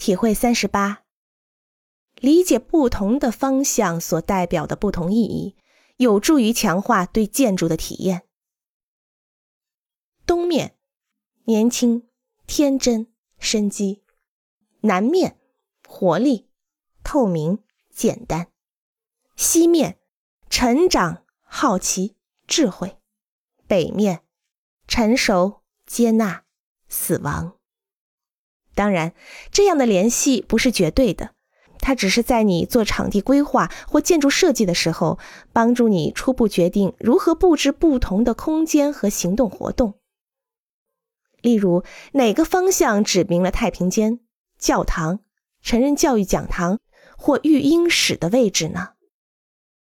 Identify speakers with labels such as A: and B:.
A: 体会三十八，理解不同的方向所代表的不同意义，有助于强化对建筑的体验。东面，年轻、天真、生机；南面，活力、透明、简单；西面，成长、好奇、智慧；北面，成熟、接纳、死亡。当然，这样的联系不是绝对的，它只是在你做场地规划或建筑设计的时候，帮助你初步决定如何布置不同的空间和行动活动。例如，哪个方向指明了太平间、教堂、成人教育讲堂或育婴室的位置呢？